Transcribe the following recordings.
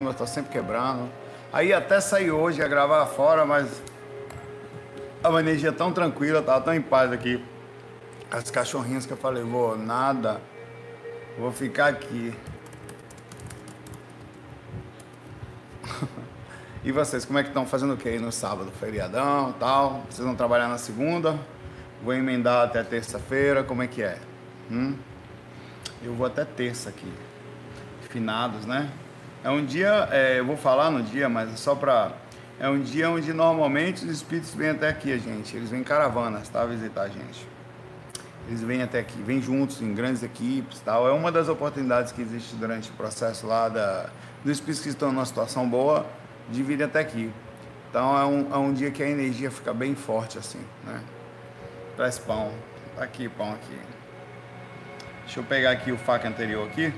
eu tô sempre quebrando. Aí até sair hoje, ia gravar fora, mas a energia tão tranquila, tava tão em paz aqui. As cachorrinhas que eu falei, vou nada, vou ficar aqui. e vocês, como é que estão fazendo o que aí no sábado? Feriadão tal? Vocês vão trabalhar na segunda? Vou emendar até terça-feira, como é que é? Hum? Eu vou até terça aqui. Finados, né? É um dia, é, eu vou falar no dia, mas é só para é um dia onde normalmente os espíritos vêm até aqui, a gente. Eles vêm em caravanas, tá? Visitar a gente. Eles vêm até aqui, vêm juntos em grandes equipes, tal. É uma das oportunidades que existe durante o processo lá da, dos espíritos que estão numa situação boa de vir até aqui. Então é um, é um dia que a energia fica bem forte assim, né? Traz pão. Tá aqui, pão aqui. Deixa eu pegar aqui o faca anterior aqui.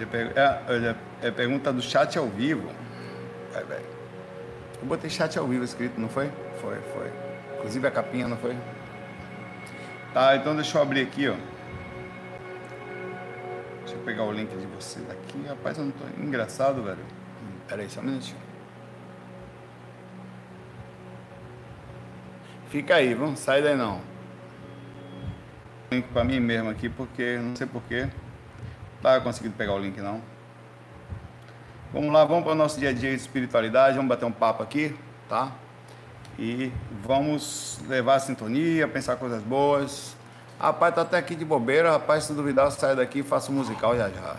É, é, é pergunta do chat ao vivo. Vai, vai. Eu botei chat ao vivo escrito, não foi? Foi, foi. Inclusive a capinha, não foi? Tá, então deixa eu abrir aqui, ó. Deixa eu pegar o link de você daqui. Rapaz, eu não tô. Engraçado, velho. Pera aí, só um minutinho. Fica aí, vamos sai daí não. Link pra mim mesmo aqui, porque não sei porquê. Tá conseguindo pegar o link não. Vamos lá, vamos para o nosso dia a dia de espiritualidade, vamos bater um papo aqui, tá? E vamos levar a sintonia, pensar coisas boas. Rapaz, tá até aqui de bobeira, rapaz, se duvidar, eu saio daqui e faço um musical já já.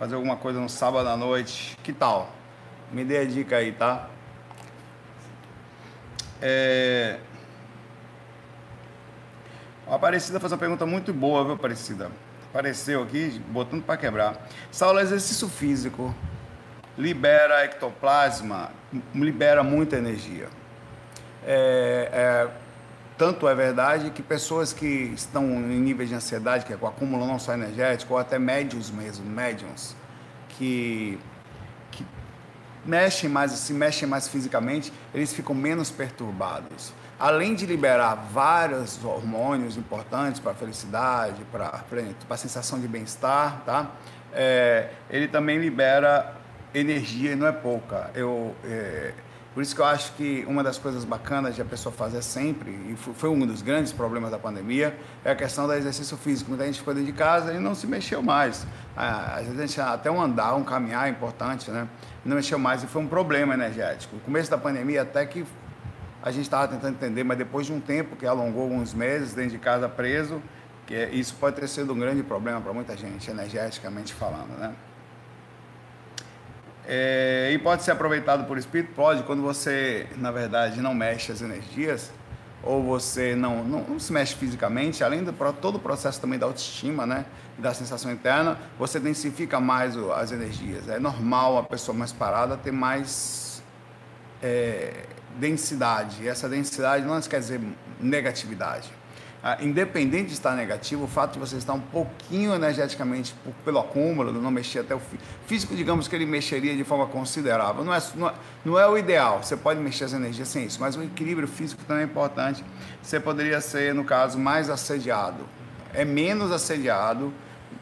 Fazer alguma coisa no sábado à noite, que tal? Me dê a dica aí, tá? É... A Aparecida faz uma pergunta muito boa, viu, Aparecida? Apareceu aqui, botando para quebrar. Saulo, exercício físico libera ectoplasma, libera muita energia. É, é, tanto é verdade que pessoas que estão em níveis de ansiedade, que acumulam não só energético, ou até médiums mesmo, médiums, que, que mexem mais, se mexem mais fisicamente, eles ficam menos perturbados além de liberar vários hormônios importantes para a felicidade, para a sensação de bem-estar, tá? É, ele também libera energia e não é pouca. Eu, é, por isso que eu acho que uma das coisas bacanas de a pessoa fazer sempre, e foi um dos grandes problemas da pandemia, é a questão do exercício físico. Muita gente ficou dentro de casa e não se mexeu mais. Ah, às vezes a gente, até um andar, um caminhar é importante, né? Não mexeu mais e foi um problema energético. No começo da pandemia até que a gente estava tentando entender, mas depois de um tempo que alongou alguns meses dentro de casa preso, que isso pode ter sido um grande problema para muita gente, energeticamente falando, né? É, e pode ser aproveitado por espírito? Pode, quando você, na verdade, não mexe as energias, ou você não, não, não se mexe fisicamente, além de todo o processo também da autoestima, né? Da sensação interna, você densifica mais as energias. É normal a pessoa mais parada ter mais. É, densidade. E essa densidade não quer dizer negatividade. Ah, independente de estar negativo, o fato de você estar um pouquinho energeticamente por, pelo acúmulo, não mexer até o físico, digamos que ele mexeria de forma considerável. Não é, não é, não é o ideal, você pode mexer as energias sem isso, mas o equilíbrio físico também é importante. Você poderia ser, no caso, mais assediado. É menos assediado,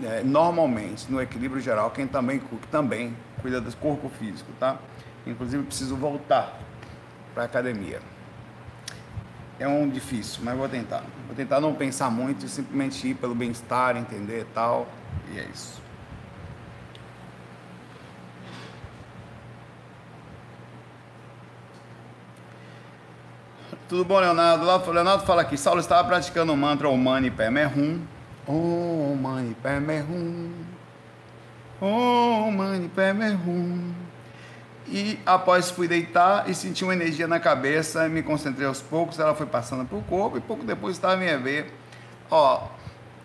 é, normalmente, no equilíbrio geral, quem também, também cuida do corpo físico, tá? Inclusive, preciso voltar para a academia. É um difícil, mas vou tentar. Vou tentar não pensar muito e simplesmente ir pelo bem-estar, entender e tal. E é isso. Tudo bom, Leonardo? Leonardo fala aqui. Saulo estava praticando o mantra Om Mani Padme Hum. Om Mani Padme Hum. Om Mani Padme Hum. E após fui deitar e senti uma energia na cabeça, me concentrei aos poucos, ela foi passando para o corpo e pouco depois estava minha ver. Ó,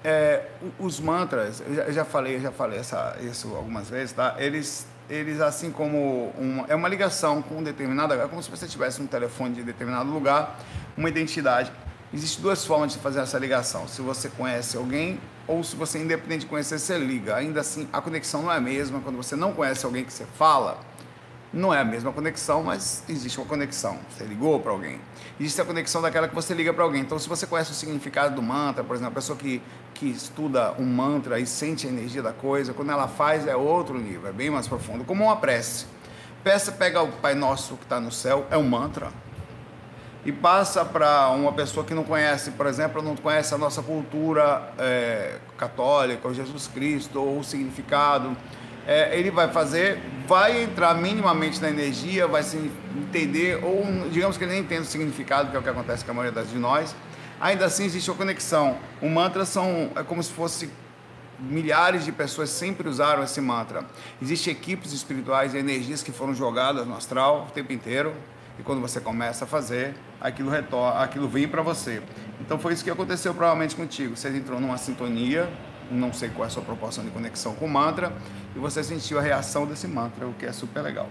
é, os mantras, eu já, eu já, falei, eu já falei essa, isso algumas vezes, tá? Eles, eles assim como uma, é uma ligação com um determinado, é como se você tivesse um telefone de determinado lugar, uma identidade. Existem duas formas de fazer essa ligação. Se você conhece alguém ou se você, independente de conhecer, você liga. Ainda assim, a conexão não é a mesma. Quando você não conhece alguém que você fala, Não é a mesma conexão, mas existe uma conexão. Você ligou para alguém. Existe a conexão daquela que você liga para alguém. Então, se você conhece o significado do mantra, por exemplo, a pessoa que, que estuda um mantra e sente a energia da coisa, quando ela faz é outro nível, é bem mais profundo, como uma prece. Peça, pega o Pai Nosso que está no céu, é um mantra. E passa para uma pessoa que não conhece, por exemplo, não conhece a nossa cultura é, católica, ou Jesus Cristo, ou o significado é, ele vai fazer, vai entrar minimamente na energia, vai se entender, ou digamos que ele nem entenda o significado, que é o que acontece com a maioria das de nós. Ainda assim existe uma conexão. O mantra são é como se fosse milhares de pessoas sempre usaram esse mantra. Existem equipes espirituais e energias que foram jogadas no astral o tempo inteiro. E quando você começa a fazer, aquilo retorna, aquilo vem para você. Então foi isso que aconteceu provavelmente contigo. Você entrou numa sintonia não sei qual é a sua proporção de conexão com o mantra, e você sentiu a reação desse mantra, o que é super legal.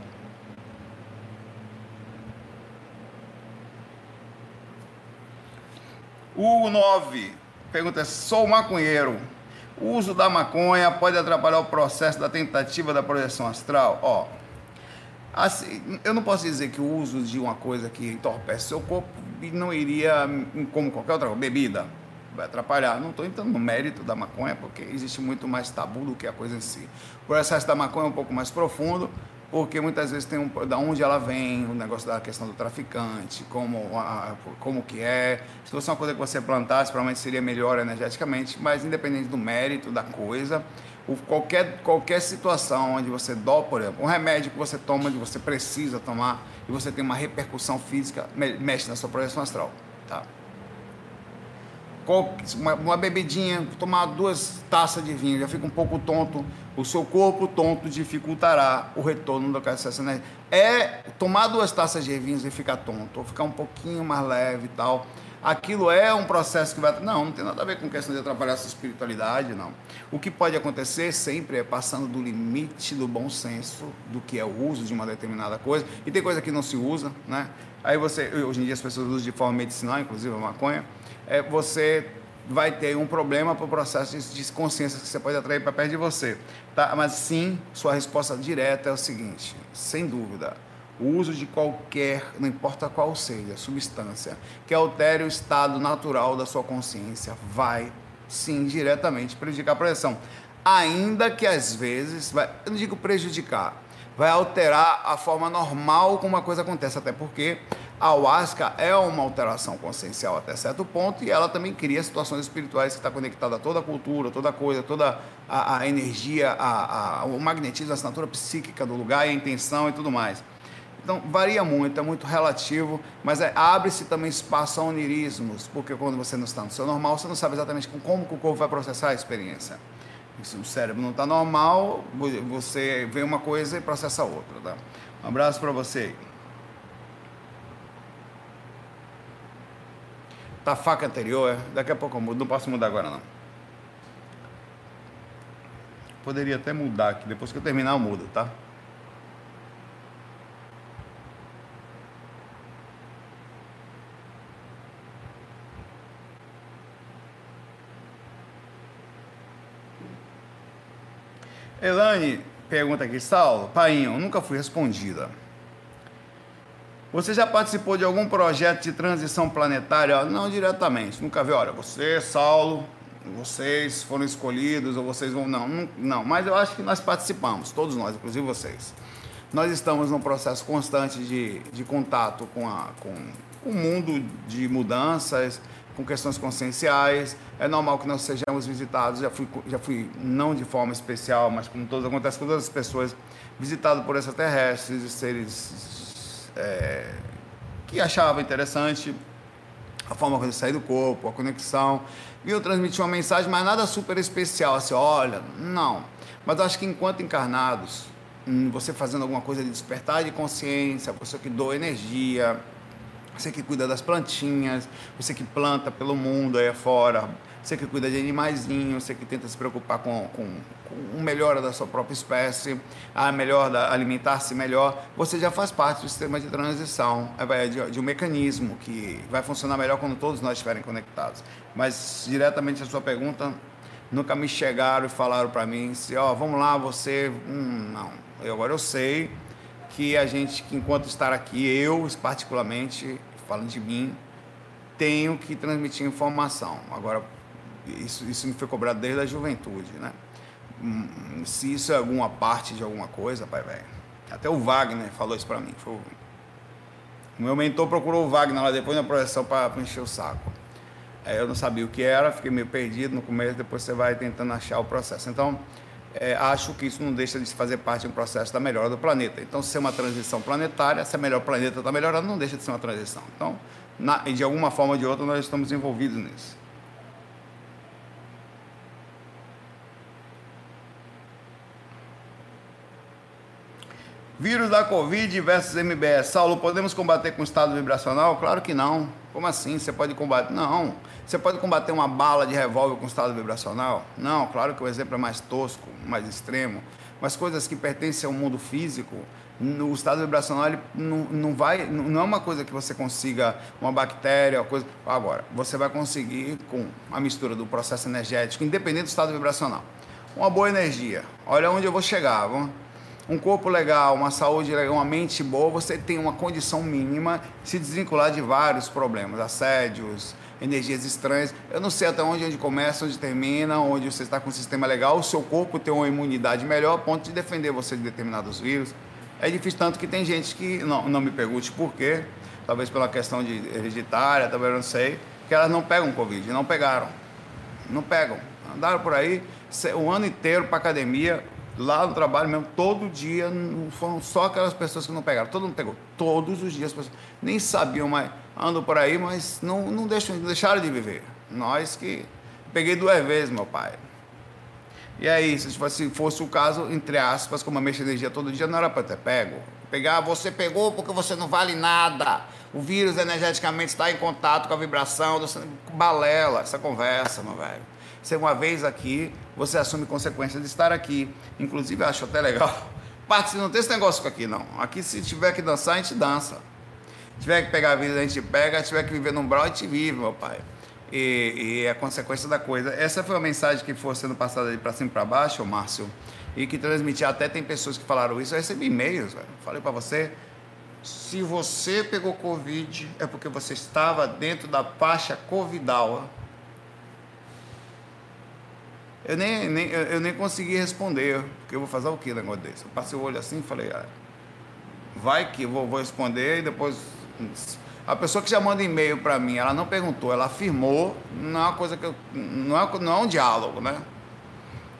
O 9 pergunta: sou maconheiro. O uso da maconha pode atrapalhar o processo da tentativa da projeção astral? Ó, assim, eu não posso dizer que o uso de uma coisa que entorpece seu corpo não iria, como qualquer outra bebida, vai atrapalhar. Não estou entrando no mérito da maconha, porque existe muito mais tabu do que a coisa em si. O processo da maconha é um pouco mais profundo, porque muitas vezes tem um, da onde ela vem, o negócio da questão do traficante, como, a, como que é. Se fosse uma coisa que você plantasse, provavelmente seria melhor energeticamente, mas independente do mérito da coisa, o, qualquer, qualquer situação onde você dó, por exemplo, um remédio que você toma, onde você precisa tomar, e você tem uma repercussão física, mexe na sua projeção astral. Tá? Uma, uma tomar duas taças de vinho, já fica um pouco tonto, o seu corpo tonto dificultará o retorno da acesso energia. É tomar duas taças de vinho e ficar tonto, ou ficar um pouquinho mais leve e tal. Aquilo é um processo que vai. Não, não tem nada a ver com questão de atrapalhar sua espiritualidade, não. O que pode acontecer sempre é passando do limite do bom senso, do que é o uso de uma determinada coisa. E tem coisa que não se usa, né? Aí você, hoje em dia as pessoas usam de forma medicinal, inclusive a maconha é, você vai ter um problema para o processo de consciência que você pode atrair para perto de você. Tá? Mas sim, sua resposta direta é o seguinte, sem dúvida, o uso de qualquer, não importa qual seja, substância que altere o estado natural da sua consciência, vai sim diretamente prejudicar a projeção. Ainda que às vezes, vai, eu não digo prejudicar, vai alterar a forma normal como uma coisa acontece, até porque a ayahuasca é uma alteração consciencial até certo ponto e ela também cria situações espirituais que está conectada a toda a cultura, toda a coisa, toda a, a energia, a, a, o magnetismo, a assinatura psíquica do lugar, a intenção e tudo mais. Então, varia muito, é muito relativo, mas é, abre-se também espaço a onirismos, porque quando você não está no seu normal, você não sabe exatamente como que o corpo vai processar a experiência. Se o cérebro não está normal, você vê uma coisa e processa outra. Tá? Um abraço para você. Tá faca anterior, é? Daqui a pouco eu mudo, não posso mudar agora não. Poderia até mudar aqui, depois que eu terminar eu mudo, tá? Elane pergunta aqui, Saulo, painho, nunca fui respondida. Você já participou de algum projeto de transição planetária? Não diretamente, nunca vi. Olha, você, Saulo, vocês foram escolhidos ou vocês vão. Não, não, mas eu acho que nós participamos, todos nós, inclusive vocês. Nós estamos num processo constante de, de contato com, a, com, com o mundo de mudanças, com questões conscienciais. É normal que nós sejamos visitados. Já fui, já fui não de forma especial, mas como todos acontece com todas as pessoas, visitado por extraterrestres seres é, que achava interessante a forma como ele sair do corpo, a conexão. E eu transmiti uma mensagem, mas nada super especial, assim, olha, não. Mas acho que enquanto encarnados, hum, você fazendo alguma coisa de despertar de consciência, você que doa energia, você que cuida das plantinhas, você que planta pelo mundo aí fora, você que cuida de animaizinhos, você que tenta se preocupar com, com, com melhora da sua própria espécie, a melhor alimentar-se melhor, você já faz parte do sistema de transição, é, de, de um mecanismo que vai funcionar melhor quando todos nós estiverem conectados. Mas diretamente a sua pergunta, nunca me chegaram e falaram para mim, se, ó, oh, vamos lá, você, hum, não. Eu, agora eu sei que a gente, que enquanto estar aqui, eu particularmente, falando de mim, tenho que transmitir informação. Agora, isso, isso me foi cobrado desde a juventude, né? Hum, se isso é alguma parte de alguma coisa, pai velho. Até o Wagner falou isso para mim. Foi... O meu mentor procurou o Wagner lá depois na projeção para encher o saco. Aí eu não sabia o que era, fiquei meio perdido no começo, depois você vai tentando achar o processo. Então, é, acho que isso não deixa de fazer parte de um processo da melhora do planeta. Então, se é uma transição planetária, se é melhor o planeta está melhorando, não deixa de ser uma transição. Então, na, de alguma forma ou de outra, nós estamos envolvidos nisso. Vírus da Covid versus MBS. Saulo, podemos combater com estado vibracional? Claro que não. Como assim? Você pode combater? Não. Você pode combater uma bala de revólver com estado vibracional? Não. Claro que o exemplo é mais tosco, mais extremo. Mas coisas que pertencem ao mundo físico, no estado vibracional ele não, não vai, não é uma coisa que você consiga uma bactéria, uma coisa. Agora, você vai conseguir com a mistura do processo energético, independente do estado vibracional. Uma boa energia. Olha onde eu vou chegar. Vamos um corpo legal, uma saúde legal, uma mente boa, você tem uma condição mínima de se desvincular de vários problemas, assédios, energias estranhas. Eu não sei até onde, onde começa, onde termina, onde você está com um sistema legal, o seu corpo tem uma imunidade melhor a ponto de defender você de determinados vírus. É difícil tanto que tem gente que, não, não me pergunte por quê, talvez pela questão de hereditária, talvez eu não sei, que elas não pegam Covid, não pegaram. Não pegam. Andaram por aí o ano inteiro para academia, lá no trabalho mesmo, todo dia, foram só aquelas pessoas que não pegaram. Todo mundo pegou. Todos os dias, pessoas nem sabiam mais, andam por aí, mas não, não deixam, deixaram de viver. Nós que. Peguei duas vezes, meu pai. E aí, se fosse, o caso, entre aspas, como a mexa energia todo dia, não era para ter pego. Pegar, você pegou porque você não vale nada. O vírus energeticamente está em contato com a vibração. Do... Balela, essa conversa, meu velho. Você uma vez aqui, você assume consequências de estar aqui. Inclusive, acho até legal. Parte, não tem esse negócio aqui, não. Aqui, se tiver que dançar, a gente dança. Se tiver que pegar a vida, a gente pega. Se tiver que viver num brau, a gente vive, meu pai. E, e é a consequência da coisa. Essa foi a mensagem que foi sendo passada de para cima e para baixo, Márcio, e que transmitia. Até tem pessoas que falaram isso. Eu recebi e-mails, velho. Falei para você. Se você pegou Covid, é porque você estava dentro da faixa Covidal. Eu nem, nem, eu nem consegui responder, porque eu vou fazer o que negócio desse? Eu passei o olho assim e falei, ah, vai que vou, vou responder e depois. A pessoa que já manda e-mail para mim, ela não perguntou, ela afirmou, não é uma coisa que eu, não, é, não é um diálogo, né?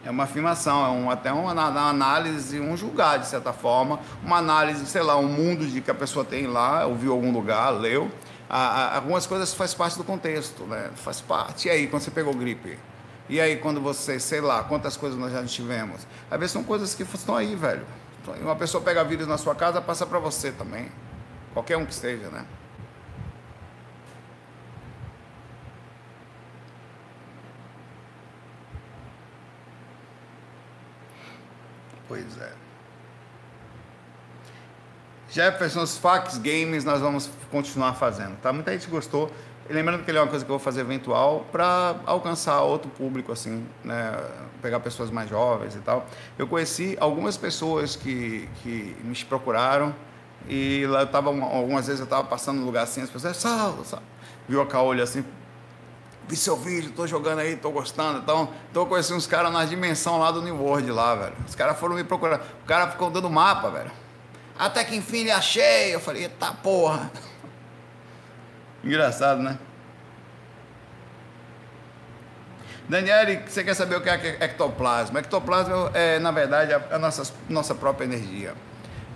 É uma afirmação, é um, até uma, uma análise, um julgar de certa forma, uma análise, sei lá, um mundo de que a pessoa tem lá, ouviu algum lugar, leu. A, a, algumas coisas faz parte do contexto, né? Faz parte. E aí, quando você pegou gripe? E aí, quando você, sei lá, quantas coisas nós já tivemos? Às vezes são coisas que estão aí, velho. Uma pessoa pega vírus na sua casa, passa para você também. Qualquer um que seja, né? Pois é. Jefferson, os fax games nós vamos continuar fazendo, tá? Muita gente gostou. Lembrando que ele é uma coisa que eu vou fazer eventual para alcançar outro público, assim, né? Pegar pessoas mais jovens e tal. Eu conheci algumas pessoas que, que me procuraram e lá eu tava, algumas vezes eu estava passando no lugar assim, as pessoas, sal, sal. Viu a caolho assim, vi seu vídeo, tô jogando aí, tô gostando. Então, tô conhecendo uns caras na dimensão lá do New World lá, velho. Os caras foram me procurar. O cara ficou dando mapa, velho. Até que enfim ele achei. Eu falei, eita porra. Engraçado, né? Daniele, você quer saber o que é ectoplasma? Ectoplasma é, na verdade, a, nossa, nossa própria energia.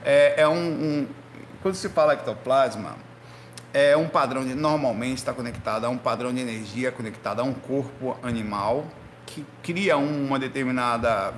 É, é um, um, Quando se fala ectoplasma, é um padrão de. Normalmente está conectado a um padrão de energia conectado a um corpo animal que cria uma determinada.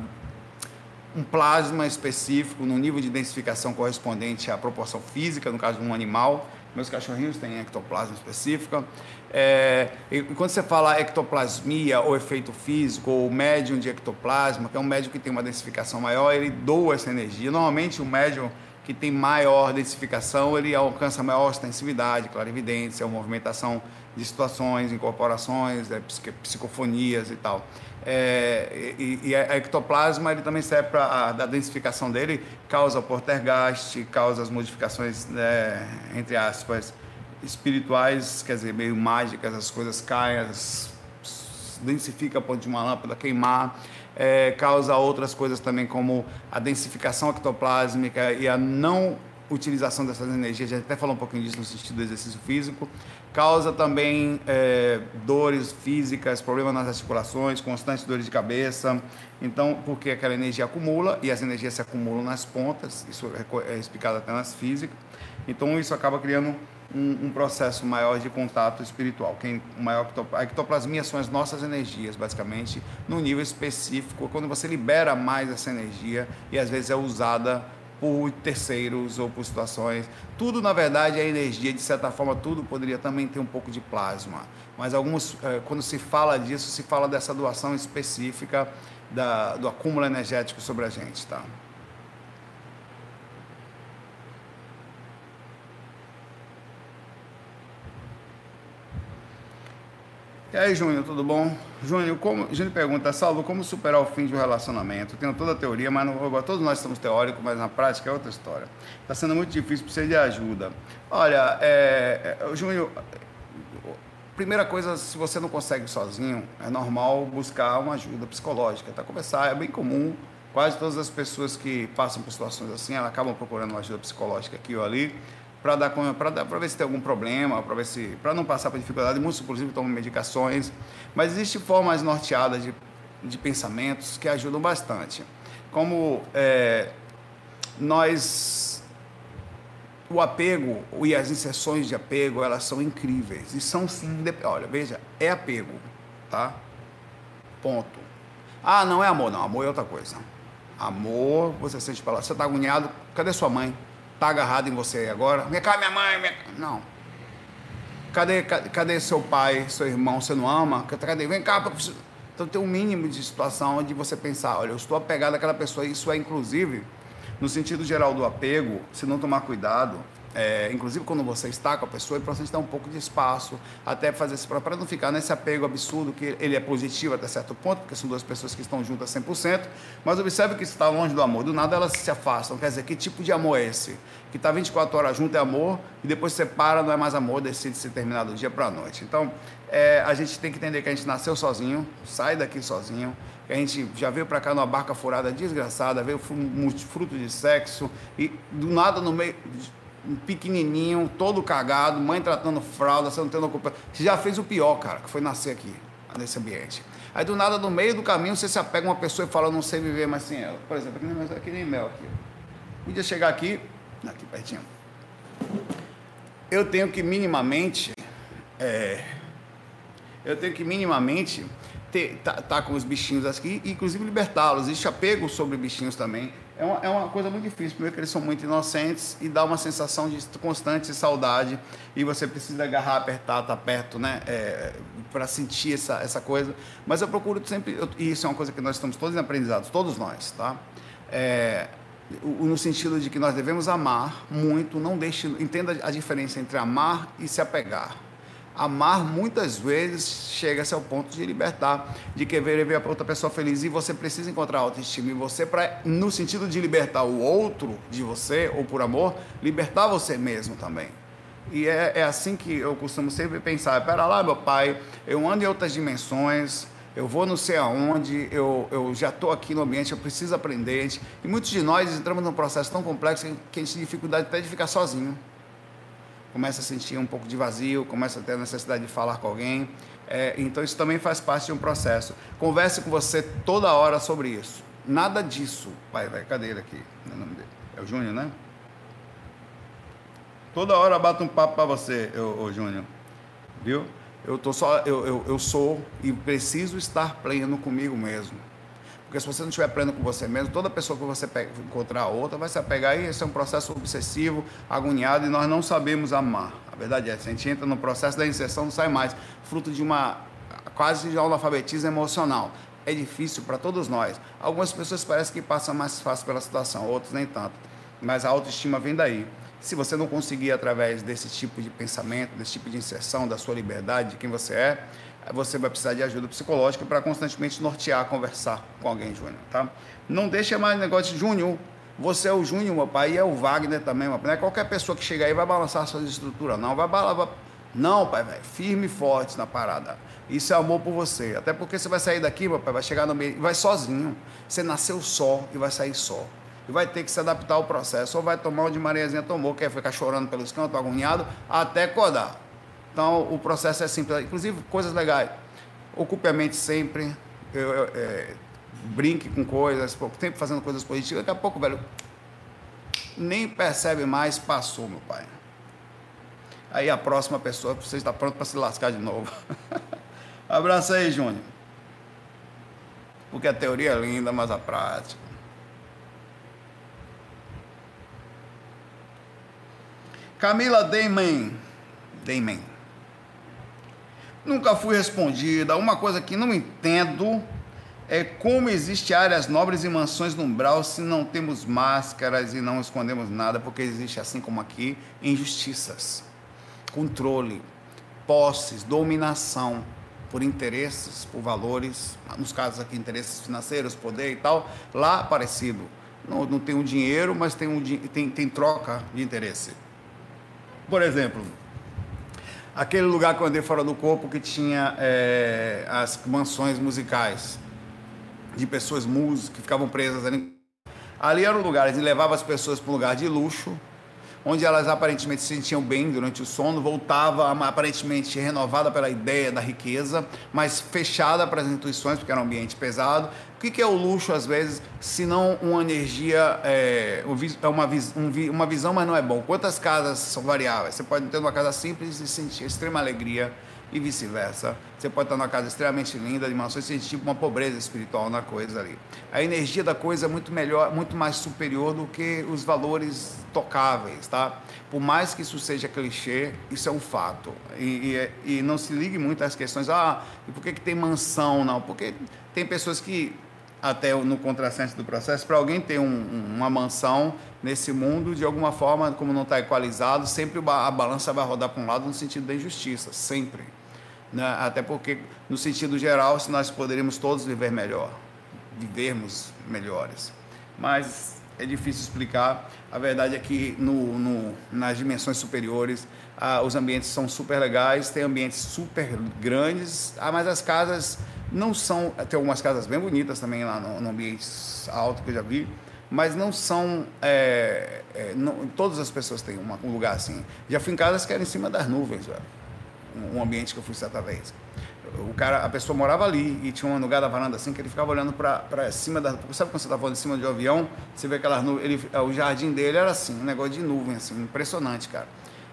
um plasma específico no nível de densificação correspondente à proporção física, no caso de um animal meus cachorrinhos têm ectoplasma específica. É, e quando você fala ectoplasmia ou efeito físico ou médium de ectoplasma, que é um médium que tem uma densificação maior, ele doa essa energia. Normalmente o médium que tem maior densificação, ele alcança maior extensividade, clarividência, movimentação de situações, incorporações, é, psicofonias e tal. É, e, e, a ectoplasma ele também serve para a densificação dele, causa poltergeist, causa as modificações, né, entre aspas, espirituais, quer dizer, meio mágicas, as coisas caem, as, densifica a ponto de uma lâmpada queimar, é, causa outras coisas também como a densificação ectoplásmica e a não utilização dessas energias, a gente até falou um pouquinho disso no sentido do exercício físico, causa também é, dores físicas, problemas nas articulações, constantes dores de cabeça. Então, porque aquela energia acumula e as energias se acumulam nas pontas, isso é, é explicado até nas físicas. Então, isso acaba criando um, um processo maior de contato espiritual. Quem, maior, a ectoplasmia são as nossas energias, basicamente, no nível específico, quando você libera mais essa energia e às vezes é usada por terceiros ou por situações. Tudo, na verdade, é energia, de certa forma, tudo poderia também ter um pouco de plasma. Mas alguns, eh, quando se fala disso, se fala dessa doação específica da, do acúmulo energético sobre a gente, tá? E aí, Júnior, tudo bom? Júnior, como, Júnior pergunta, Saulo, como superar o fim de um relacionamento? Tenho toda a teoria, mas não, todos nós somos teóricos, mas na prática é outra história. Está sendo muito difícil, precisa de ajuda. Olha, é, é, Júnior, primeira coisa, se você não consegue sozinho, é normal buscar uma ajuda psicológica. Tá? Começar, é bem comum, quase todas as pessoas que passam por situações assim, elas acabam procurando uma ajuda psicológica aqui ou ali para dar para ver se tem algum problema, para ver se para não passar por dificuldade, muitos inclusive tomam medicações, mas existem formas norteadas de, de pensamentos que ajudam bastante. Como é, nós o apego e as inserções de apego, elas são incríveis e são sim, olha, veja, é apego, tá? Ponto. Ah, não é amor, não, amor é outra coisa. Amor, você sente falar, você está agoniado, cadê sua mãe? Está agarrado em você agora? Vem cá, minha mãe. Minha... Não. Cadê, cadê, cadê, seu pai, seu irmão? Você não ama? Cadê? Vem cá. Então tem um mínimo de situação onde você pensar, olha, eu estou apegado àquela pessoa. Isso é, inclusive, no sentido geral do apego, se não tomar cuidado, é, inclusive quando você está com a pessoa, é importante dar um pouco de espaço, até fazer esse para não ficar nesse apego absurdo que ele é positivo até certo ponto, porque são duas pessoas que estão juntas 100%, mas observe que está longe do amor, do nada elas se afastam. Quer dizer, que tipo de amor é esse? Que está 24 horas junto é amor e depois separa, não é mais amor, decide se terminar do dia para a noite. Então, é, a gente tem que entender que a gente nasceu sozinho, sai daqui sozinho, que a gente já veio para cá numa barca furada desgraçada, veio fruto de sexo e do nada no meio um pequenininho, todo cagado, mãe tratando fralda, você não tendo culpa. Você já fez o pior, cara, que foi nascer aqui, nesse ambiente. Aí do nada, no meio do caminho, você se apega a uma pessoa e fala, não sei viver mais sem ela. Por exemplo, aqui nem, aqui nem mel aqui. Podia chegar aqui, aqui pertinho. Eu tenho que minimamente, é, eu tenho que minimamente ter, tá, tá com os bichinhos aqui, inclusive libertá-los. Existe apego sobre bichinhos também é uma, é uma coisa muito difícil. Primeiro que eles são muito inocentes e dá uma sensação de constante saudade e você precisa agarrar, apertar, tá perto, né? É, para sentir essa, essa coisa. Mas eu procuro sempre, eu, e isso é uma coisa que nós estamos todos aprendizados, todos nós, tá? É, no sentido de que nós devemos amar muito, não deixe, entenda a diferença entre amar e se apegar amar muitas vezes chega-se ao ponto de libertar, de querer ver a outra pessoa feliz. E você precisa encontrar autoestima em você para, no sentido de libertar o outro de você, ou por amor, libertar você mesmo também. E é, é assim que eu costumo sempre pensar: pera lá, meu pai, eu ando em outras dimensões, eu vou não sei aonde, eu, eu já estou aqui no ambiente, eu preciso aprender. E muitos de nós entramos num processo tão complexo que a gente tem dificuldade até de ficar sozinho começa a sentir um pouco de vazio, começa a ter a necessidade de falar com alguém. É, então isso também faz parte de um processo. Converse com você toda hora sobre isso. Nada disso. Vai, vai, cadê ele aqui? É o nome dele. É o Júnior, né? Toda hora bato um papo para você, ô, Júnior. Viu? Eu, tô só, eu, eu, eu sou e preciso estar pleno comigo mesmo. Porque se você não estiver pleno com você mesmo, toda pessoa que você encontrar outra vai se apegar e esse é um processo obsessivo, agoniado e nós não sabemos amar. A verdade é, se a gente entra no processo da inserção, não sai mais. Fruto de uma quase de analfabetismo emocional. É difícil para todos nós. Algumas pessoas parecem que passam mais fácil pela situação, outros nem tanto. Mas a autoestima vem daí. Se você não conseguir através desse tipo de pensamento, desse tipo de inserção da sua liberdade, de quem você é, você vai precisar de ajuda psicológica para constantemente nortear, conversar com alguém, Júnior, tá? Não deixa mais negócio de Júnior, você é o Júnior, meu pai, e é o Wagner também, meu pai. Não é qualquer pessoa que chega aí vai balançar suas estruturas, não. Vai balançar. Não, pai, velho. Firme e forte na parada. Isso é amor por você. Até porque você vai sair daqui, meu pai, vai chegar no meio. Vai sozinho. Você nasceu só e vai sair só. E vai ter que se adaptar ao processo. Ou vai tomar onde Mariazinha tomou, que é ficar chorando pelos cantos, agoniado, até acordar. Então o processo é simples. Inclusive, coisas legais. Ocupe a mente sempre. Eu, eu, é, brinque com coisas, pouco tempo fazendo coisas positivas, daqui a pouco, velho, nem percebe mais, passou, meu pai. Aí a próxima pessoa, você está pronto para se lascar de novo. Abraço aí, Júnior. Porque a teoria é linda, mas a prática. Camila Dayman. Dayman. Nunca fui respondida. Uma coisa que não entendo é como existe áreas nobres e mansões no umbral se não temos máscaras e não escondemos nada, porque existe, assim como aqui, injustiças, controle, posses, dominação por interesses, por valores, nos casos aqui, interesses financeiros, poder e tal, lá parecido. Não, não tem um dinheiro, mas tem, um, tem, tem troca de interesse. Por exemplo, aquele lugar que eu andei fora do corpo que tinha é, as mansões musicais de pessoas músicas que ficavam presas ali. Ali era um lugar, ele levava as pessoas para um lugar de luxo, onde elas aparentemente se sentiam bem durante o sono, voltava aparentemente renovada pela ideia da riqueza, mas fechada para as intuições, porque era um ambiente pesado. O que é o luxo, às vezes, se não uma energia, é, é uma, uma visão, mas não é bom? Quantas casas são variáveis? Você pode ter uma casa simples e sentir extrema alegria e vice-versa. Você pode estar numa casa extremamente linda, de mansões, e sentir tipo uma pobreza espiritual na coisa ali. A energia da coisa é muito melhor, muito mais superior do que os valores tocáveis, tá? Por mais que isso seja clichê, isso é um fato. E, e, e não se ligue muito às questões, ah, e por que, que tem mansão? Não, porque tem pessoas que até no contrassenso do processo, para alguém ter um, uma mansão nesse mundo, de alguma forma, como não está equalizado, sempre a balança vai rodar para um lado no sentido da injustiça, sempre né? até porque, no sentido geral, se nós poderíamos todos viver melhor, vivermos melhores. Mas é difícil explicar. A verdade é que no, no nas dimensões superiores, ah, os ambientes são super legais, tem ambientes super grandes, ah, mas as casas não são. Tem algumas casas bem bonitas também lá no, no ambiente alto que eu já vi, mas não são. É, é, não, todas as pessoas têm uma, um lugar assim. Já fui em casas que eram em cima das nuvens, velho um ambiente que eu fui certa vez. O cara, a pessoa morava ali e tinha um lugar da varanda assim que ele ficava olhando para cima da. Sabe quando você está voando em cima de um avião? Você vê aquelas nuvens. Ele, o jardim dele era assim, um negócio de nuvem, assim, impressionante, cara.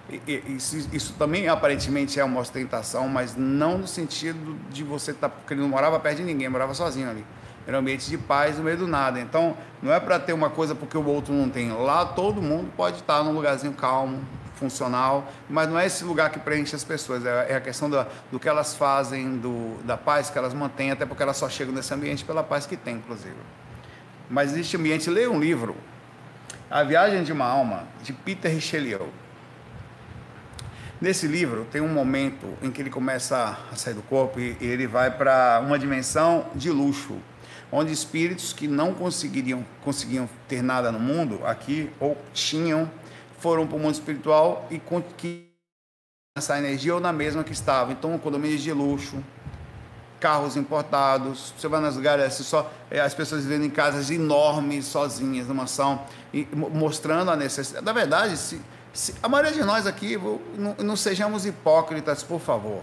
E, e, isso, isso, também aparentemente é uma ostentação, mas não no sentido de você estar. Tá, porque ele não morava perto de ninguém, morava sozinho ali. Era um ambiente de paz no meio do nada. Então, não é para ter uma coisa porque o outro não tem. Lá todo mundo pode estar num lugarzinho calmo, funcional, mas não é esse lugar que preenche as pessoas, é, é a questão do, que elas fazem, do, da paz que elas mantêm, até porque elas só chegam nesse ambiente pela paz que tem, inclusive. Mas existe ambiente, leia um livro, A Viagem de uma Alma, de Peter Richelieu. Nesse livro tem um momento em que ele começa a sair do corpo e ele vai para uma dimensão de luxo, onde espíritos que não conseguiriam conseguiam ter nada no mundo aqui ou tinham foram para o mundo espiritual e que essa energia ou na mesma que estava. Então, condomínios de luxo, carros importados, você vai nas lugares assim, só é, as pessoas vivendo em casas enormes, sozinhas, numa ação, e mostrando a necessidade. Na verdade, se, se, a maioria de nós aqui, não, não sejamos hipócritas, por favor.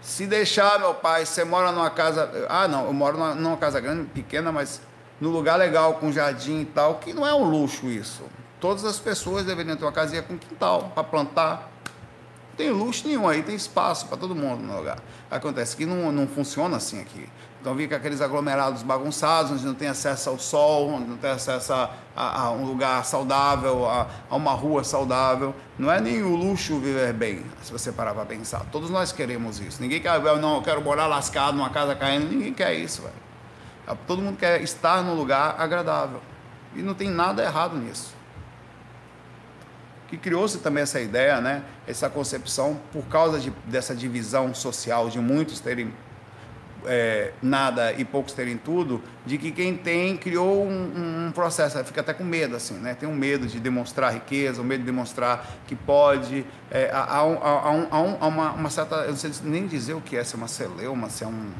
Se deixar, meu pai, você mora numa casa. Ah, não, eu moro numa, numa casa grande, pequena, mas no lugar legal, com jardim e tal, que não é um luxo isso. Todas as pessoas deveriam ter uma casinha com quintal para plantar. Não tem luxo nenhum aí, tem espaço para todo mundo no lugar. Acontece que não, não funciona assim aqui. Então fica aqueles aglomerados bagunçados, onde não tem acesso ao sol, onde não tem acesso a, a, a um lugar saudável, a, a, uma rua saudável. Não é nem o luxo viver bem, se você parar para pensar. Todos nós queremos isso. Ninguém quer, não, eu quero morar lascado numa casa caindo. Ninguém quer isso, velho. Todo mundo quer estar num lugar agradável. E não tem nada errado nisso. Que criou-se também essa ideia, né, essa concepção, por causa de, dessa divisão social, de muitos terem é, nada e poucos terem tudo, de que quem tem criou um, um, processo, fica até com medo, assim, né? Tem um medo de demonstrar riqueza, um medo de demonstrar que pode. É, há, há, há, há uma, uma, certa. Eu não sei nem dizer o que é, se é uma celeuma, se é um,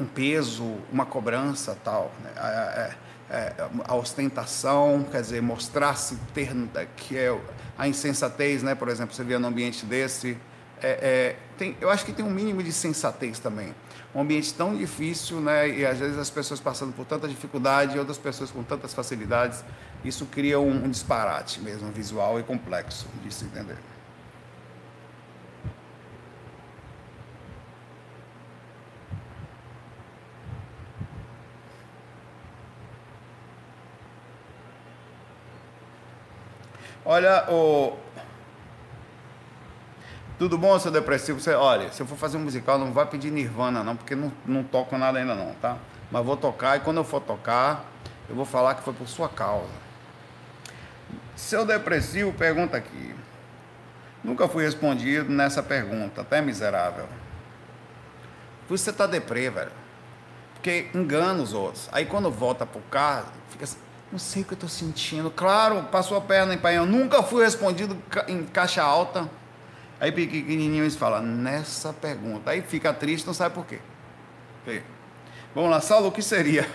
um peso, uma cobrança tal. Né? É, é, a ostentação, quer dizer, mostrar-se ter que é a insensatez, né? Por exemplo, você vê num ambiente desse, é, é, tem, eu acho que tem um mínimo de sensatez também. Um ambiente tão difícil, né? E às vezes as pessoas passando por tanta dificuldade, e outras pessoas com tantas facilidades, isso cria um, um disparate mesmo, visual e complexo de se entender. Olha, o... tudo bom, seu depressivo? Você, olha, se eu for fazer um musical, não vai pedir Nirvana, não, porque não, não toco nada ainda, não, tá? Mas vou tocar e quando eu for tocar, eu vou falar que foi por sua causa. Seu depressivo pergunta aqui. Nunca fui respondido nessa pergunta, até miserável. Você tá deprê, velho. Porque engana os outros. Aí quando volta pro carro, fica assim, não sei o que eu estou sentindo. Claro, passou a perna em pai. Eu nunca fui respondido em caixa alta. Aí pequenininho eles falam, nessa pergunta. Aí fica triste, não sabe por quê. Vamos lá, Saulo, o que seria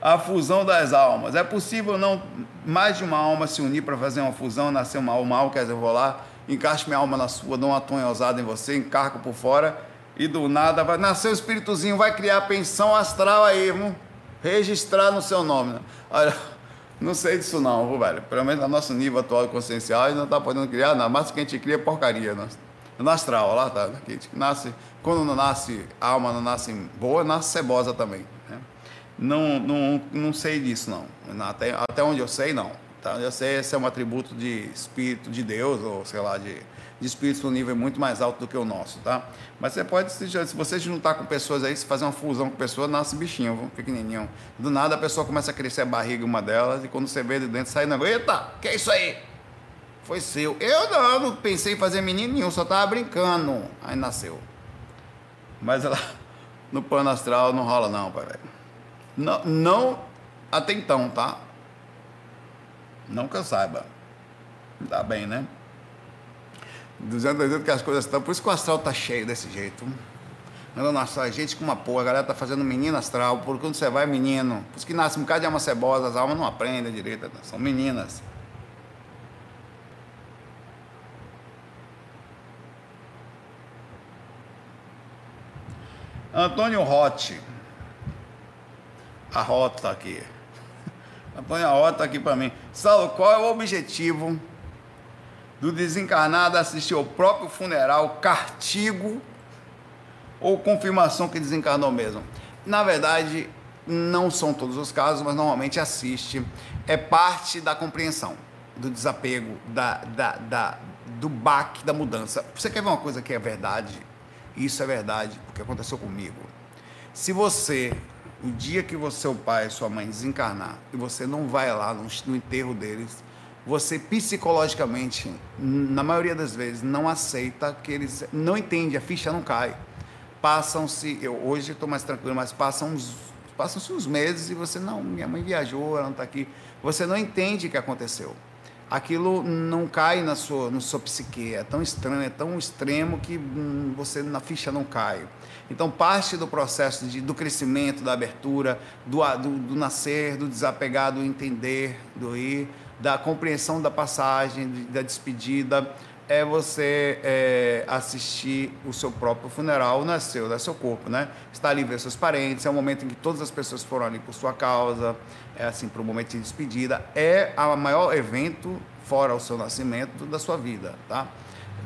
a fusão das almas? É possível não mais de uma alma se unir para fazer uma fusão, nascer uma alma mal? Quer dizer, eu vou lá, encaixo minha alma na sua, dou uma tonhosada em você, encarco por fora e do nada vai nascer o espíritozinho, vai criar pensão astral aí, irmão registrar no seu nome. Né? Olha, não sei disso não, velho. Pelo menos no nosso nível atual consciencial, a gente não está podendo criar nada. Mas que a gente cria é porcaria. Né? No astral, lá tá. Que nasce, quando não nasce alma, não nasce boa, nasce cebosa também. Né? Não, não, não sei disso não. Até, até onde eu sei, não. Tá? Eu sei esse é um atributo de espírito de Deus, ou sei lá, de de espíritos no nível muito mais alto do que o nosso, tá? Mas você pode, se você juntar com pessoas aí, se fazer uma fusão com pessoas, nasce bichinho, pequenininho. Do nada a pessoa começa a crescer a barriga uma delas e quando você vê de dentro sai negócio, eita, que é isso aí? Foi seu. Eu não, não pensei em fazer menino nenhum, só tava brincando. Aí nasceu. Mas ela, no plano astral não rola não, pai velho. Não, não até então, tá? Não que eu saiba. Tá bem, né? 200 que as coisas estão. Por isso que o astral tá cheio desse jeito. Andando no astral, gente com uma porra, a galera tá fazendo menino astral, porque quando você vai, menino. Por isso que nasce um bocado de alma cebosa, as almas não aprendem direito, né? são meninas. Antônio Rotti. A Rota tá aqui. Antônio Rota tá aqui para mim. Saulo, qual é o objetivo do desencarnado assistir ao próprio funeral, cartigo ou confirmação que desencarnou mesmo. Na verdade, não são todos os casos, mas normalmente assiste. É parte da compreensão, do desapego, da, da, da, do baque da mudança. Você quer ver uma coisa que é verdade? Isso é verdade, porque aconteceu comigo. Se você, o dia que você, seu pai e sua mãe desencarnar, e você não vai lá no, no enterro deles, você psicologicamente, na maioria das vezes, não aceita que eles não entende, a ficha não cai. Passam-se, eu hoje estou mais tranquilo, mas passam passam-se uns meses e você não, minha mãe viajou, ela não está aqui. Você não entende o que aconteceu. Aquilo não cai na sua, na sua psique, é tão estranho, é tão extremo que hum, você na ficha não cai. Então, parte do processo de, do crescimento, da abertura, do, do, do nascer, do desapegar, do entender, do ir, da compreensão da passagem, da despedida, é você é, assistir o seu próprio funeral, não é seu, é seu corpo, né? Está ali ver seus parentes, é o momento em que todas as pessoas foram ali por sua causa, é assim, para o momento de despedida, é o maior evento, fora o seu nascimento, da sua vida, tá?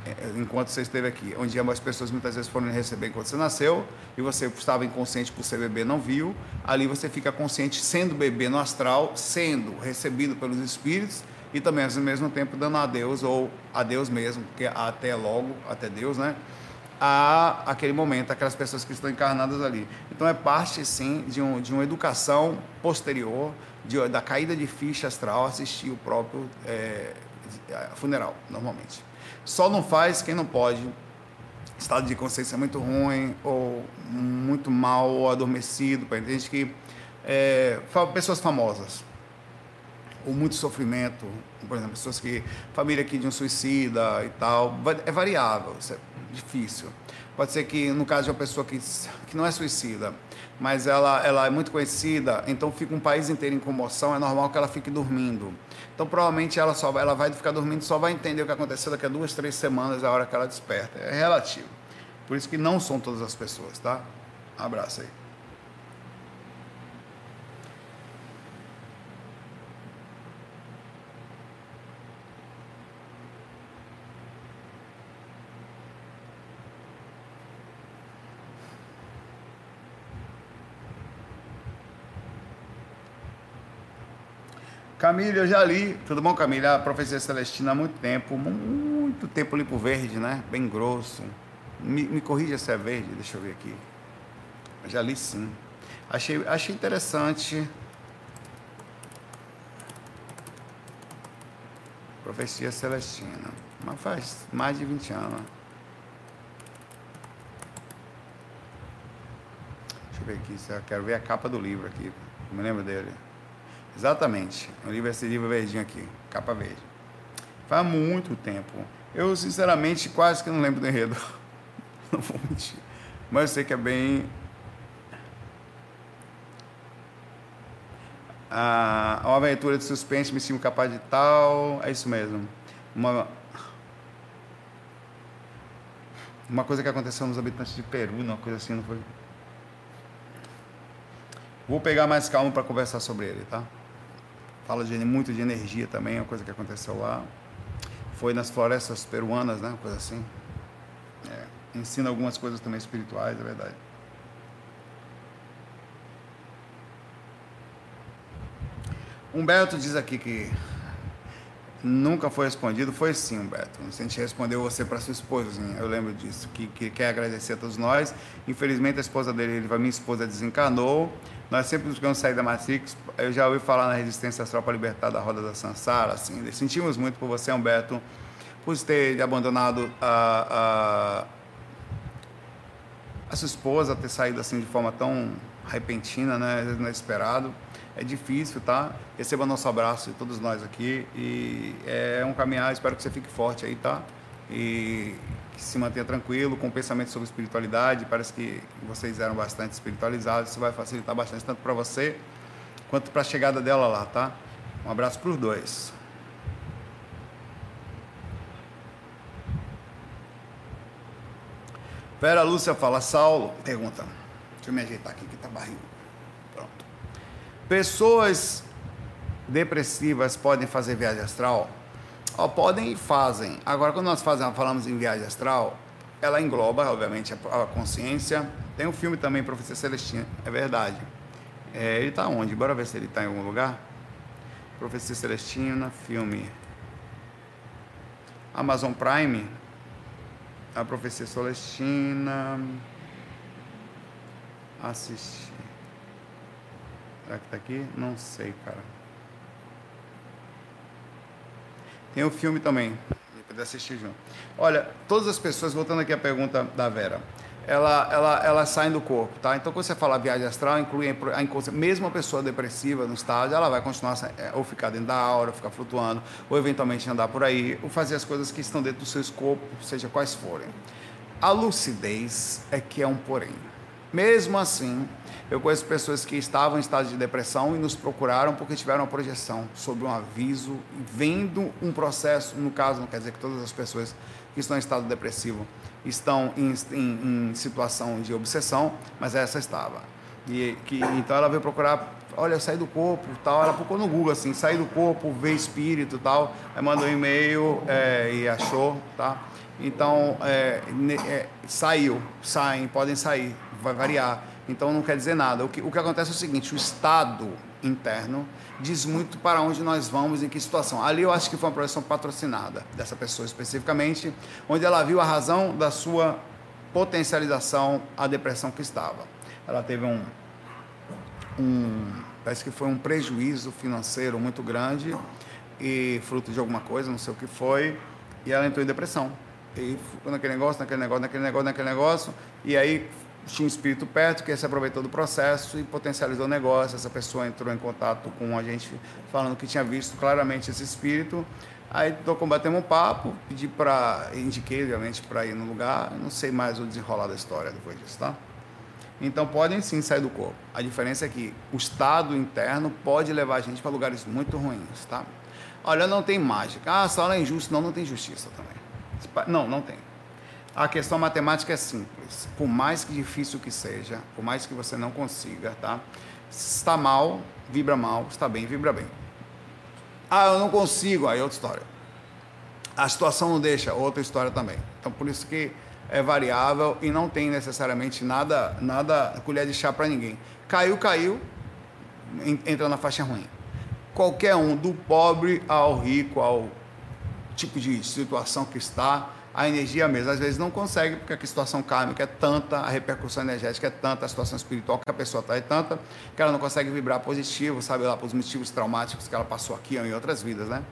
É, enquanto você esteve aqui, onde as pessoas muitas vezes foram receber enquanto você nasceu e você estava inconsciente por ser bebê, não viu. Ali você fica consciente sendo bebê no astral, sendo recebido pelos espíritos e também ao mesmo tempo dando adeus ou adeus mesmo, porque até logo, até Deus, né? a aquele momento, aquelas pessoas que estão encarnadas ali. Então é parte, sim, de, um, de uma educação posterior, de, da caída de ficha astral, assistir o próprio é, funeral, normalmente. Só não faz quem não pode, estado de consciência muito ruim, ou muito mal, ou adormecido, tem gente que... É, pessoas famosas, ou muito sofrimento, por exemplo, pessoas que família aqui de um suicida e tal, é variável, é difícil. Pode ser que no caso de uma pessoa que, que não é suicida, mas ela, ela é muito conhecida, então fica um país inteiro em comoção, é normal que ela fique dormindo. Então provavelmente ela só ela vai ficar dormindo, só vai entender o que aconteceu daqui a duas, três semanas, a hora que ela desperta. É relativo. Por isso que não são todas as pessoas, tá? Um abraço aí. Camila, eu já li. Tudo bom, Camila? A profecia celestina há muito tempo, muito tempo limpo verde, né? Bem grosso. Me, me corrija se é verde, deixa eu ver aqui. Eu já li sim. Achei, achei interessante. Profecia celestina. Mas faz mais de 20 anos. Deixa eu ver aqui, eu quero ver a capa do livro aqui. me lembro dele. Exatamente. O livro, esse livro verdinho aqui, capa verde. Faz muito tempo. Eu, sinceramente, quase que não lembro do enredo. não vou mentir. Mas eu sei que é bem. Ah, uma aventura de suspense, me sinto capaz de tal. É isso mesmo. Uma. Uma coisa que aconteceu nos habitantes de Peru, uma coisa assim, não foi? Vou pegar mais calma para conversar sobre ele, tá? Fala de, muito de energia também, é uma coisa que aconteceu lá. Foi nas florestas peruanas, né? Uma coisa assim. É, ensina algumas coisas também espirituais, é verdade. Humberto diz aqui que nunca foi respondido. Foi sim, Humberto. A gente respondeu você para sua esposinha, eu lembro disso. Que, que quer agradecer a todos nós. Infelizmente, a esposa dele, a minha esposa, desencanou. Nós sempre buscamos sair da Matrix. Eu já ouvi falar na resistência astral para libertar da roda da Sansara. Assim, sentimos muito por você, Humberto, por ter abandonado a, a, a sua esposa, ter saído assim de forma tão repentina, né, inesperado. É difícil, tá? Receba nosso abraço de todos nós aqui e é um caminhar. Espero que você fique forte aí, tá? E que se mantenha tranquilo, com pensamento sobre espiritualidade. Parece que vocês eram bastante espiritualizados. Isso vai facilitar bastante, tanto para você quanto para a chegada dela lá, tá? Um abraço para os dois. Vera Lúcia fala, Saulo, pergunta. Deixa eu me ajeitar aqui que tá barril. Pronto. Pessoas depressivas podem fazer viagem astral? Oh, podem e fazem. Agora, quando nós fazemos, falamos em viagem astral, ela engloba, obviamente, a, consciência. Tem um filme também, Profecia Celestina, é verdade. É, ele está onde? Bora ver se ele está em algum lugar. Profecia Celestina, filme. Amazon Prime. A Profecia Celestina. Assistir. Será que está aqui? Não sei, cara. Tem o filme também, poder assistir junto. Olha, todas as pessoas, voltando aqui à pergunta da Vera, ela, ela, ela saem do corpo, tá? Então, quando você fala viagem astral, inclui a inconsciência. Mesmo a pessoa depressiva no estágio, ela vai continuar é, ou ficar dentro da aura, ficar flutuando, ou eventualmente andar por aí, ou fazer as coisas que estão dentro do seu escopo, seja quais forem. A lucidez é que é um porém. Mesmo assim, eu conheço pessoas que estavam em estado de depressão e nos procuraram porque tiveram uma projeção sobre um aviso, vendo um processo. No caso, não quer dizer que todas as pessoas que estão em estado depressivo estão em, em, em situação de obsessão, mas essa estava. E que, então ela veio procurar, olha, sair do corpo, tal. Ela procurou no Google assim, sair do corpo, ver espírito, tal. Aí mandou um e-mail é, e achou, tá? Então é, é, saiu, saem, podem sair vai variar. Então não quer dizer nada. O que, o que acontece é o seguinte: o estado interno diz muito para onde nós vamos, em que situação. Ali eu acho que foi uma projeção patrocinada dessa pessoa especificamente, onde ela viu a razão da sua potencialização à depressão que estava. Ela teve um, um parece que foi um prejuízo financeiro muito grande e fruto de alguma coisa, não sei o que foi, e ela entrou em depressão. E ficou naquele negócio, naquele negócio, naquele negócio, naquele negócio, e aí tinha um espírito perto que se aproveitou do processo e potencializou o negócio. Essa pessoa entrou em contato com a gente falando que tinha visto claramente esse espírito. Aí combatemos um papo, pedi para, indiquei obviamente para ir no lugar, não sei mais o desenrolar da história depois disso, tá? Então podem sim sair do corpo. A diferença é que o estado interno pode levar a gente para lugares muito ruins, tá? Olha, não tem mágica. Ah, a sala é injusta. Não, não tem justiça também. Não, não tem. A questão matemática é simples. Por mais que difícil que seja, por mais que você não consiga, tá? Está mal, vibra mal. Está bem, vibra bem. Ah, eu não consigo. Aí é outra história. A situação não deixa, outra história também. Então, por isso que é variável e não tem necessariamente nada, nada colher de chá para ninguém. Caiu, caiu, entra na faixa ruim. Qualquer um, do pobre ao rico, ao tipo de situação que está, a energia mesmo. Às vezes não consegue, porque a situação kármica é tanta, a repercussão energética é tanta, a situação espiritual que a pessoa está é tanta, que ela não consegue vibrar positivo, sabe lá, para os motivos traumáticos que ela passou aqui ou em outras vidas, né?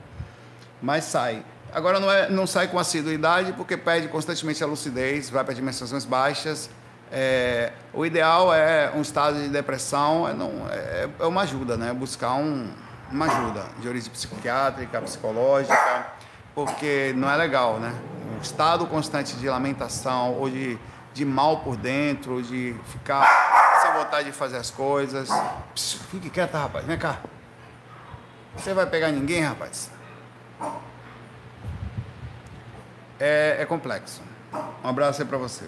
Mas sai. Agora não, é, não sai com assiduidade porque perde constantemente a lucidez, vai para dimensões baixas. É, o ideal é um estado de depressão, é, não, é, é uma ajuda, né? Buscar um, uma ajuda de origem psiquiátrica, psicológica, porque não é legal, né? Um estado constante de lamentação ou de, de mal por dentro, de ficar sem vontade de fazer as coisas. Pss, fique quieto, rapaz, vem cá. Você vai pegar ninguém, rapaz? é, é complexo. Um abraço aí para você.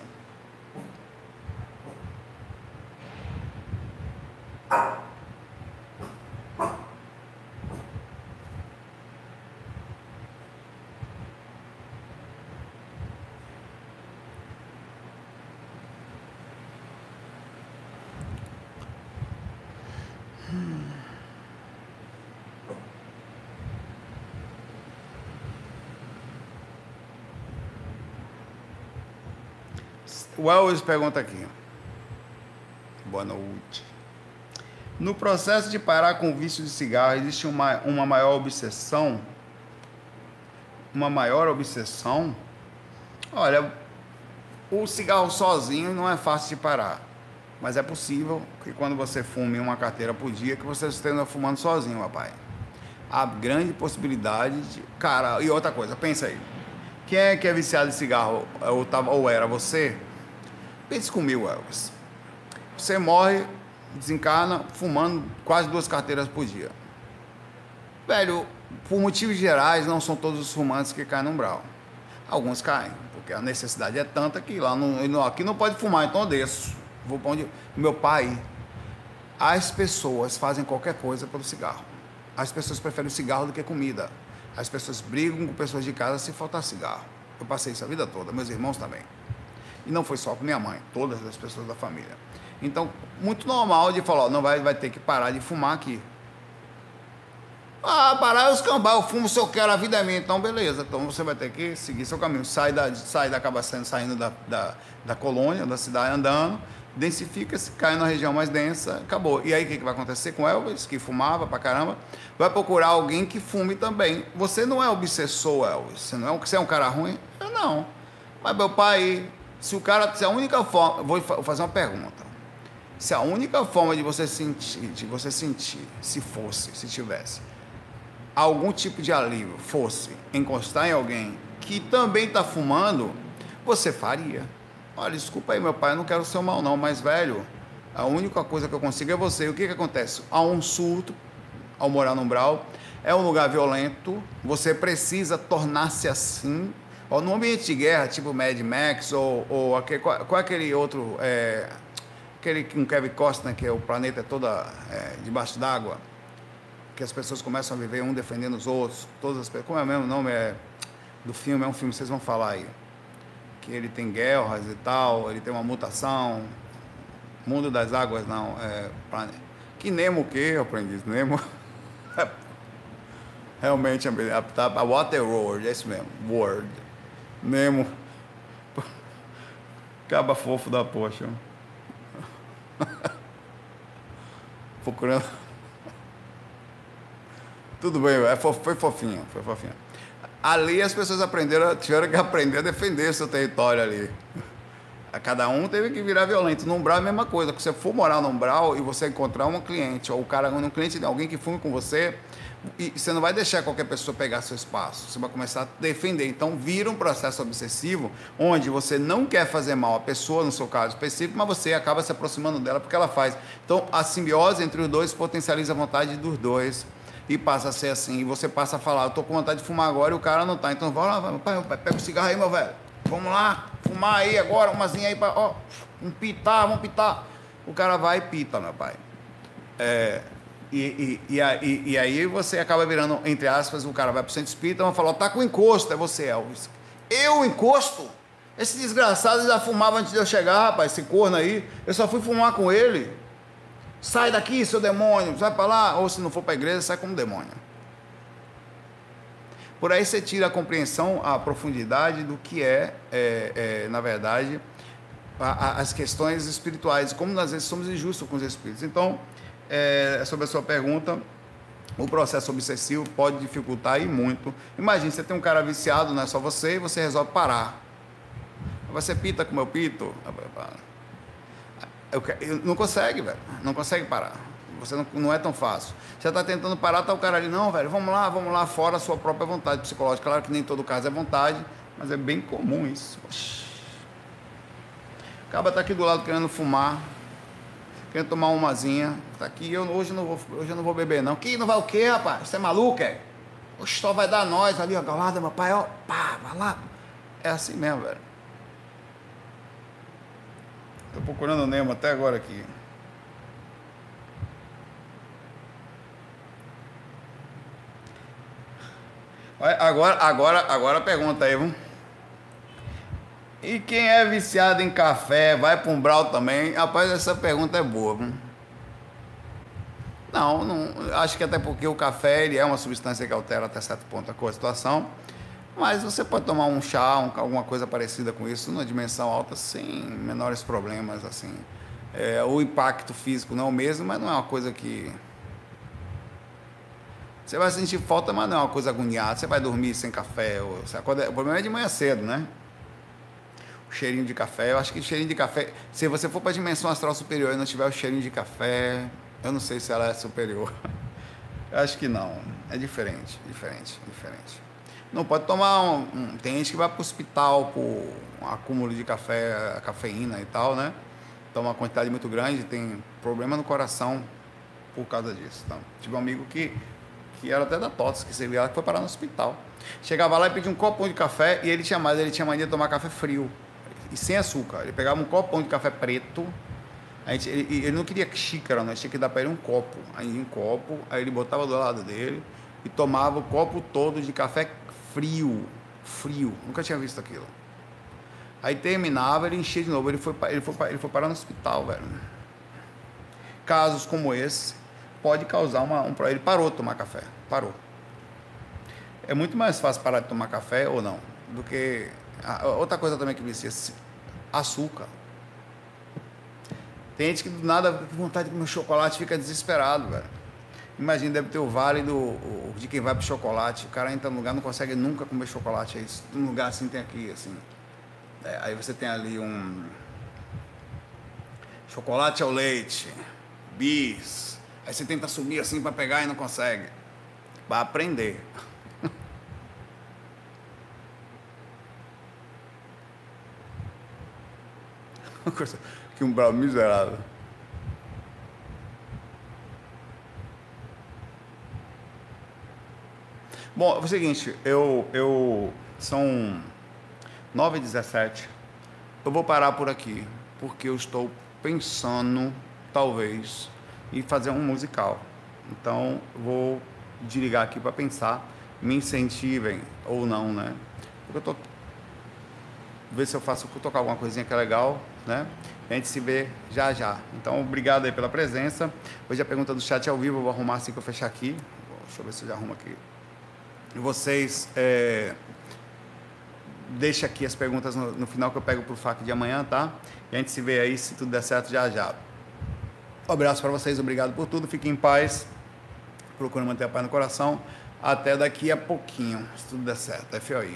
O Elvis pergunta aqui. Boa noite. No processo de parar com o vício de cigarro, existe uma, uma maior obsessão? Uma maior obsessão? Olha, o cigarro sozinho não é fácil de parar. Mas é possível que quando você fume uma carteira por dia, que você esteja fumando sozinho, papai. Há grande possibilidade de. Cara, e outra coisa, pensa aí. Quem é que é viciado em cigarro? Ou, ou era você? Pense comigo, Elvis. Você morre, desencarna, fumando quase duas carteiras por dia. Velho, por motivos gerais, não são todos os fumantes que caem no umbral. Alguns caem, porque a necessidade é tanta que lá no, aqui não pode fumar, então eu desço. Vou para onde. Meu pai, as pessoas fazem qualquer coisa pelo cigarro. As pessoas preferem cigarro do que comida. As pessoas brigam com pessoas de casa se faltar cigarro. Eu passei isso a vida toda, meus irmãos também. E não foi só com minha mãe, todas as pessoas da família. Então, muito normal de falar, ó, não vai, vai ter que parar de fumar aqui. Ah, parar os cambal, eu fumo se eu quero, a vida é minha. Então, beleza. Então você vai ter que seguir seu caminho. Sai da, sai da acaba saindo, saindo da, da, da colônia, da cidade andando, densifica-se, cai na região mais densa, acabou. E aí o que, que vai acontecer com Elvis, que fumava pra caramba? Vai procurar alguém que fume também. Você não é obsessor, Elvis. Você não é, você é um cara ruim? Eu não. Mas meu pai se o cara, se a única forma, vou fazer uma pergunta. Se a única forma de você sentir, de você sentir, se fosse, se tivesse algum tipo de alívio, fosse encostar em alguém que também está fumando, você faria. Olha, desculpa aí, meu pai, eu não quero ser mal não, mas velho, a única coisa que eu consigo é você. E o que que acontece? Há um surto ao morar no umbral, é um lugar violento, você precisa tornar-se assim ou no ambiente de guerra, tipo Mad Max, ou, ou aquele, qual, qual é aquele outro, é, aquele com Kevin Costner, que é o planeta toda é, debaixo d'água, que as pessoas começam a viver um defendendo os outros, todas as como é o mesmo nome é, do filme, é um filme, vocês vão falar aí, que ele tem guerras e tal, ele tem uma mutação, mundo das águas não, é, que Nemo o que, aprendiz? Nemo... Realmente, a, a, a Water World, é isso mesmo, World. Nemo. Caba fofo da poxa. Procurando. Tudo bem, é foi fofinho, foi fofinho. Ali as pessoas aprenderam, tiveram que aprender a defender seu território ali. Cada um teve que virar violento. No umbral é a mesma coisa. Se você for morar no umbral e você encontrar um cliente, ou o cara, um cliente, alguém que fume com você, e você não vai deixar qualquer pessoa pegar seu espaço. Você vai começar a defender. Então, vira um processo obsessivo onde você não quer fazer mal à pessoa, no seu caso específico, mas você acaba se aproximando dela porque ela faz. Então, a simbiose entre os dois potencializa a vontade dos dois e passa a ser assim. E você passa a falar: Eu tô com vontade de fumar agora e o cara não tá. Então, vai lá, vai, pai, pega o cigarro aí, meu velho. Vamos lá, fumar aí agora, umazinha aí para, ó, um pitar, vamos pitar. O cara vai e pita, meu pai. É, e, e, e, e, aí você acaba virando, entre aspas, o cara vai pro centro espírita e fala, tá com encosto, é você, Elvis. Eu encosto? Esse desgraçado já fumava antes de eu chegar, rapaz, esse corno aí. Eu só fui fumar com ele. Sai daqui, seu demônio, vai para lá. Ou se não for para a igreja, sai como demônio. Por aí você tira a compreensão, a profundidade do que é, é, é na verdade, a, a, as questões espirituais, como às vezes somos injustos com os espíritos. Então, é, sobre a sua pergunta, o processo obsessivo pode dificultar e muito. Imagine, você tem um cara viciado, não é só você, e você resolve parar. Você pita como eu pito. Eu, não consegue, velho. Não consegue parar. Você não, não é tão fácil. Você está tentando parar, tá o cara ali, não, velho, vamos lá, vamos lá, fora a sua própria vontade psicológica. Claro que nem todo caso é vontade, mas é bem comum isso. Acaba tá aqui do lado querendo fumar, querendo tomar umazinha. Tá aqui, eu hoje não vou, hoje eu não vou beber não. Que não vai o quê, rapaz? Você é maluco, é? Oxe, só vai dar nós ali, ó, galada, meu pai, ó, pá, vai lá. É assim mesmo, velho. Tô procurando o Nemo até agora aqui. Agora, agora, agora pergunta aí, vamos. E quem é viciado em café, vai para um brau também? Rapaz, essa pergunta é boa. Não, não, acho que até porque o café ele é uma substância que altera até certo ponto a situação. Mas você pode tomar um chá, um, alguma coisa parecida com isso, numa dimensão alta, sem menores problemas, assim. É, o impacto físico não é o mesmo, mas não é uma coisa que... Você vai sentir falta, mas não é uma coisa agoniada. Você vai dormir sem café. Ou, acorda... O problema é de manhã cedo, né? Cheirinho de café. Eu acho que cheirinho de café, se você for para a dimensão astral superior e não tiver o cheirinho de café, eu não sei se ela é superior. Eu acho que não. É diferente, diferente, diferente. Não pode tomar um, um tem gente que vai para o hospital por um acúmulo de café, cafeína e tal, né? Toma uma quantidade muito grande, tem problema no coração por causa disso. Então, tive um amigo que que era até da TOTS, que você via que foi parar no hospital. Chegava lá e pedia um copão de café e ele tinha mais, ele tinha mania de tomar café frio e sem açúcar. Ele pegava um copão de café preto, a gente, ele, ele, não queria xícara, nós tinha que dar para ele um copo. Aí um copo, aí ele botava do lado dele e tomava o copo todo de café frio, frio. Nunca tinha visto aquilo. Aí terminava, ele enchia de novo. Ele foi, ele foi, ele foi parar no hospital, velho. Casos como esse pode causar uma, um Ele parou de tomar café, parou. É muito mais fácil parar de tomar café ou não do que outra coisa também que me vicia, açúcar. Tem gente que do nada, com vontade de comer chocolate, fica desesperado, velho. Imagina, deve ter o vale do, de quem vai pro chocolate. O cara entra no lugar, não consegue nunca comer chocolate. Aí, um lugar assim tem aqui, assim. É, aí você tem ali um chocolate ao leite, bis. Aí você tenta subir assim para pegar e não consegue. Para aprender. Coisa que um bravo miserável. Bom, é o seguinte, eu, eu são 9 e 17 Eu vou parar por aqui, porque eu estou pensando, talvez, em fazer um musical. Então, vou desligar aqui para pensar, me incentivem ou não, né? Porque eu tô ver se eu faço tocar alguma coisinha que é legal, né? A gente se vê já já. Então, obrigado aí pela presença. Hoje a pergunta do chat é ao vivo, eu vou arrumar assim que eu fechar aqui. Deixa eu ver se eu já arrumo aqui. E vocês, é... deixa aqui as perguntas no, no final que eu pego pro FAC de amanhã, tá? E a gente se vê aí, se tudo der certo, já já. Um abraço para vocês, obrigado por tudo, fiquem em paz. Procure manter a paz no coração. Até daqui a pouquinho, se tudo der certo. FOI.